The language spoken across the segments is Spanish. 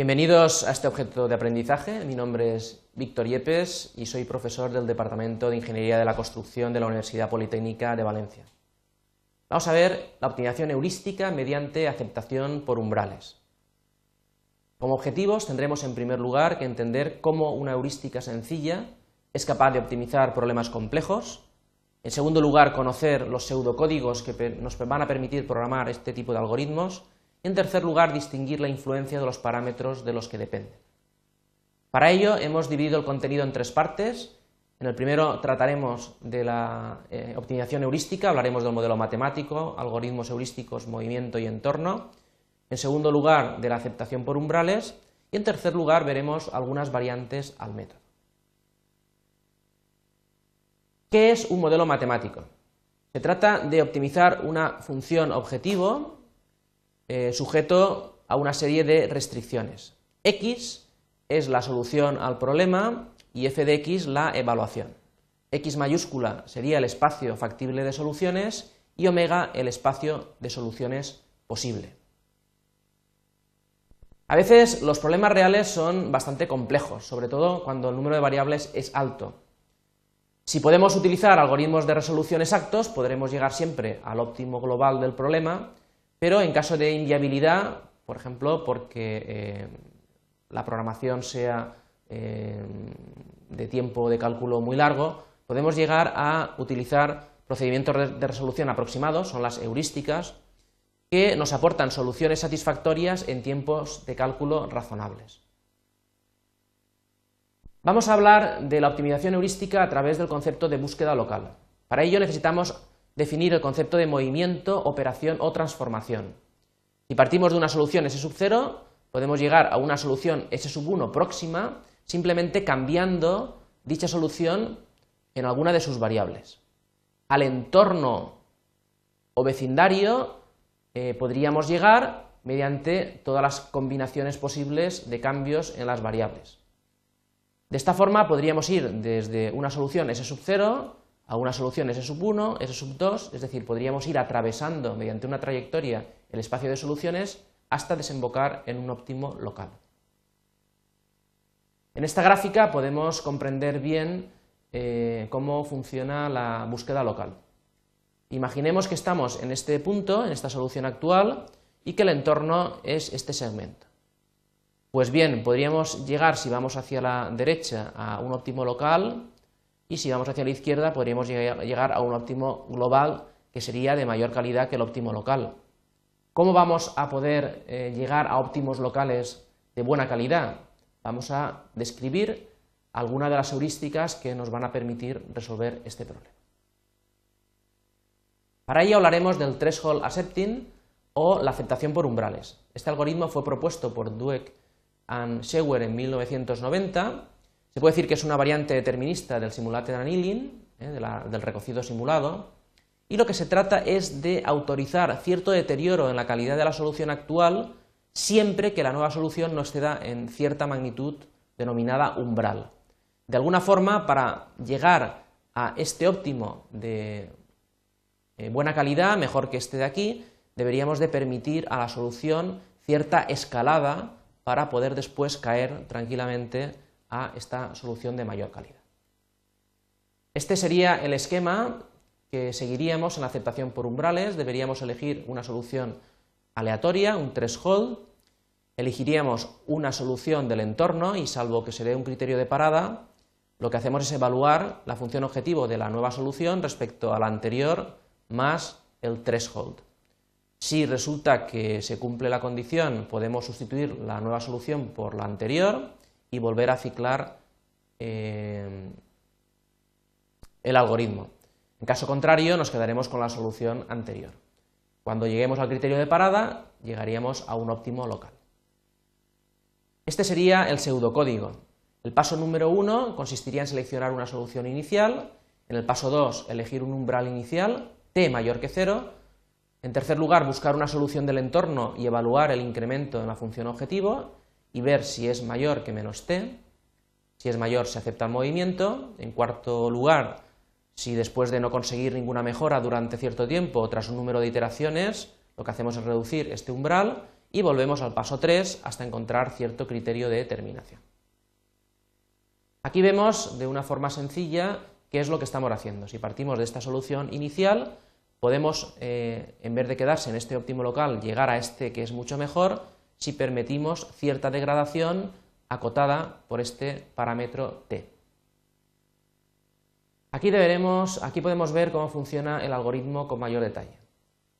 Bienvenidos a este objeto de aprendizaje. Mi nombre es Víctor Yepes y soy profesor del Departamento de Ingeniería de la Construcción de la Universidad Politécnica de Valencia. Vamos a ver la optimización heurística mediante aceptación por umbrales. Como objetivos tendremos en primer lugar que entender cómo una heurística sencilla es capaz de optimizar problemas complejos. En segundo lugar, conocer los pseudocódigos que nos van a permitir programar este tipo de algoritmos. En tercer lugar, distinguir la influencia de los parámetros de los que dependen. Para ello hemos dividido el contenido en tres partes. En el primero trataremos de la eh, optimización heurística, hablaremos del modelo matemático, algoritmos heurísticos, movimiento y entorno. En segundo lugar, de la aceptación por umbrales. Y en tercer lugar, veremos algunas variantes al método. ¿Qué es un modelo matemático? Se trata de optimizar una función objetivo eh, sujeto a una serie de restricciones. X es la solución al problema y f de x la evaluación. X mayúscula sería el espacio factible de soluciones y omega el espacio de soluciones posible. A veces los problemas reales son bastante complejos, sobre todo cuando el número de variables es alto. Si podemos utilizar algoritmos de resolución exactos, podremos llegar siempre al óptimo global del problema, pero en caso de inviabilidad, por ejemplo, porque eh, la programación sea eh, de tiempo de cálculo muy largo, podemos llegar a utilizar procedimientos de resolución aproximados, son las heurísticas, que nos aportan soluciones satisfactorias en tiempos de cálculo razonables. Vamos a hablar de la optimización heurística a través del concepto de búsqueda local. Para ello necesitamos definir el concepto de movimiento, operación o transformación. Si partimos de una solución S sub 0, podemos llegar a una solución S sub 1 próxima simplemente cambiando dicha solución en alguna de sus variables. Al entorno o vecindario eh, podríamos llegar mediante todas las combinaciones posibles de cambios en las variables. De esta forma podríamos ir desde una solución S sub 0 a una solución S sub 1, S sub 2, es decir, podríamos ir atravesando mediante una trayectoria el espacio de soluciones hasta desembocar en un óptimo local. En esta gráfica podemos comprender bien eh, cómo funciona la búsqueda local. Imaginemos que estamos en este punto, en esta solución actual, y que el entorno es este segmento. Pues bien, podríamos llegar, si vamos hacia la derecha, a un óptimo local y si vamos hacia la izquierda podríamos llegar a un óptimo global que sería de mayor calidad que el óptimo local. ¿Cómo vamos a poder eh, llegar a óptimos locales de buena calidad? Vamos a describir algunas de las heurísticas que nos van a permitir resolver este problema. Para ello hablaremos del threshold accepting o la aceptación por umbrales. Este algoritmo fue propuesto por Dweck and Schauer en 1990. Se puede decir que es una variante determinista del simulated annealing, ¿eh? del recocido simulado, y lo que se trata es de autorizar cierto deterioro en la calidad de la solución actual siempre que la nueva solución no exceda en cierta magnitud denominada umbral. De alguna forma, para llegar a este óptimo de eh, buena calidad, mejor que este de aquí, deberíamos de permitir a la solución cierta escalada para poder después caer tranquilamente a esta solución de mayor calidad. Este sería el esquema que seguiríamos en la aceptación por umbrales. Deberíamos elegir una solución aleatoria, un threshold. Elegiríamos una solución del entorno y salvo que se dé un criterio de parada, lo que hacemos es evaluar la función objetivo de la nueva solución respecto a la anterior más el threshold. Si resulta que se cumple la condición, podemos sustituir la nueva solución por la anterior y volver a ciclar eh, el algoritmo. En caso contrario, nos quedaremos con la solución anterior. Cuando lleguemos al criterio de parada, llegaríamos a un óptimo local. Este sería el pseudocódigo. El paso número uno consistiría en seleccionar una solución inicial, en el paso 2 elegir un umbral inicial, t mayor que 0, en tercer lugar, buscar una solución del entorno y evaluar el incremento en la función objetivo y ver si es mayor que menos t. Si es mayor, se acepta el movimiento. En cuarto lugar, si después de no conseguir ninguna mejora durante cierto tiempo, tras un número de iteraciones, lo que hacemos es reducir este umbral. y volvemos al paso 3 hasta encontrar cierto criterio de determinación. Aquí vemos de una forma sencilla qué es lo que estamos haciendo. Si partimos de esta solución inicial, podemos, eh, en vez de quedarse en este óptimo local, llegar a este que es mucho mejor si permitimos cierta degradación acotada por este parámetro t. Aquí, aquí podemos ver cómo funciona el algoritmo con mayor detalle.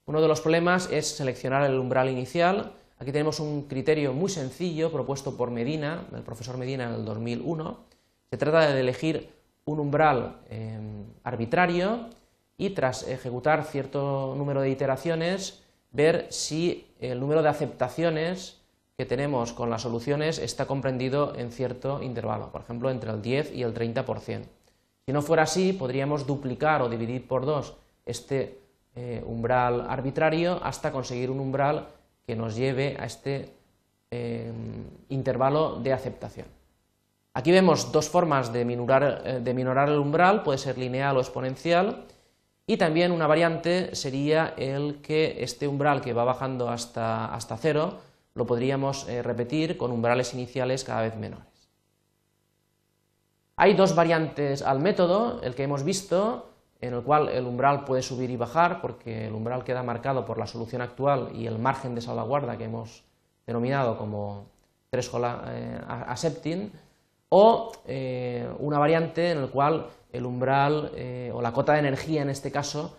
Uno de los problemas es seleccionar el umbral inicial. Aquí tenemos un criterio muy sencillo propuesto por Medina, el profesor Medina en el 2001. Se trata de elegir un umbral em, arbitrario y tras ejecutar cierto número de iteraciones ver si el número de aceptaciones que tenemos con las soluciones está comprendido en cierto intervalo, por ejemplo entre el 10 y el 30%. Si no fuera así, podríamos duplicar o dividir por dos este eh, umbral arbitrario hasta conseguir un umbral que nos lleve a este eh, intervalo de aceptación. Aquí vemos dos formas de eh, de minorar, el umbral, puede ser lineal o exponencial, y también una variante sería el que este umbral que va bajando hasta, hasta cero lo podríamos repetir con umbrales iniciales cada vez menores. Hay dos variantes al método, el que hemos visto, en el cual el umbral puede subir y bajar, porque el umbral queda marcado por la solución actual y el margen de salvaguarda que hemos denominado como threshold eh, accepting, o eh, una variante en la cual el umbral eh, o la cota de energía en este caso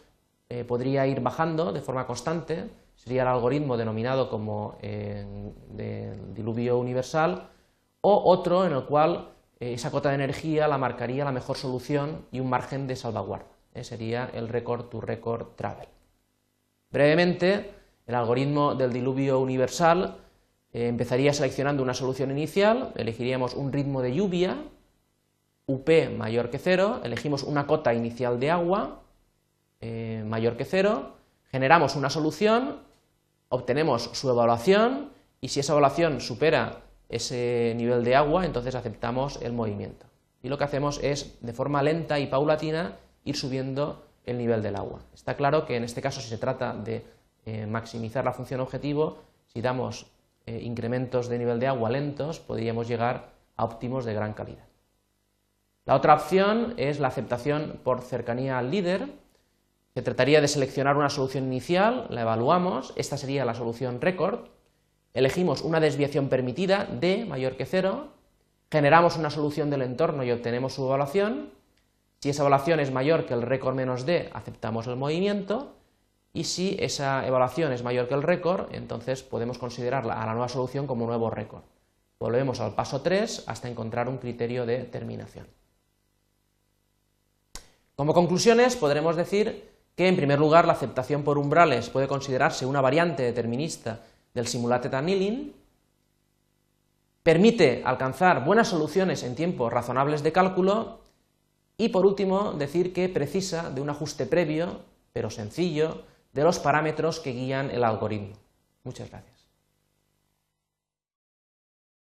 podría ir bajando de forma constante, sería el algoritmo denominado como de diluvio universal, o otro en el cual eh, esa cota de energía la marcaría la mejor solución y un margen de salvaguarda. Eh, sería el record to record travel. Brevemente, el algoritmo del diluvio universal eh, empezaría seleccionando una solución inicial, elegiríamos un ritmo de lluvia, UP mayor que cero, elegimos una cota inicial de agua mayor que cero, generamos una solución, obtenemos su evaluación y si esa evaluación supera ese nivel de agua, entonces aceptamos el movimiento. Y lo que hacemos es, de forma lenta y paulatina, ir subiendo el nivel del agua. Está claro que en este caso, si se trata de eh, maximizar la función objetivo, si damos eh, incrementos de nivel de agua lentos, podríamos llegar a óptimos de gran calidad. La otra opción es la aceptación por cercanía al líder. Se trataría de seleccionar una solución inicial, la evaluamos, esta sería la solución récord, elegimos una desviación permitida d mayor que 0, generamos una solución del entorno y obtenemos su evaluación. Si esa evaluación es mayor que el récord menos d, aceptamos el movimiento. Y si esa evaluación es mayor que el récord, entonces podemos considerarla a la nueva solución como nuevo récord. Volvemos al paso 3 hasta encontrar un criterio de terminación. Como conclusiones, podremos decir que, en primer lugar, la aceptación por umbrales puede considerarse una variante determinista del simulated annealing, permite alcanzar buenas soluciones en tiempos razonables de cálculo y, por último, decir que precisa de un ajuste previo, pero sencillo, de los parámetros que guían el algoritmo. Muchas gracias.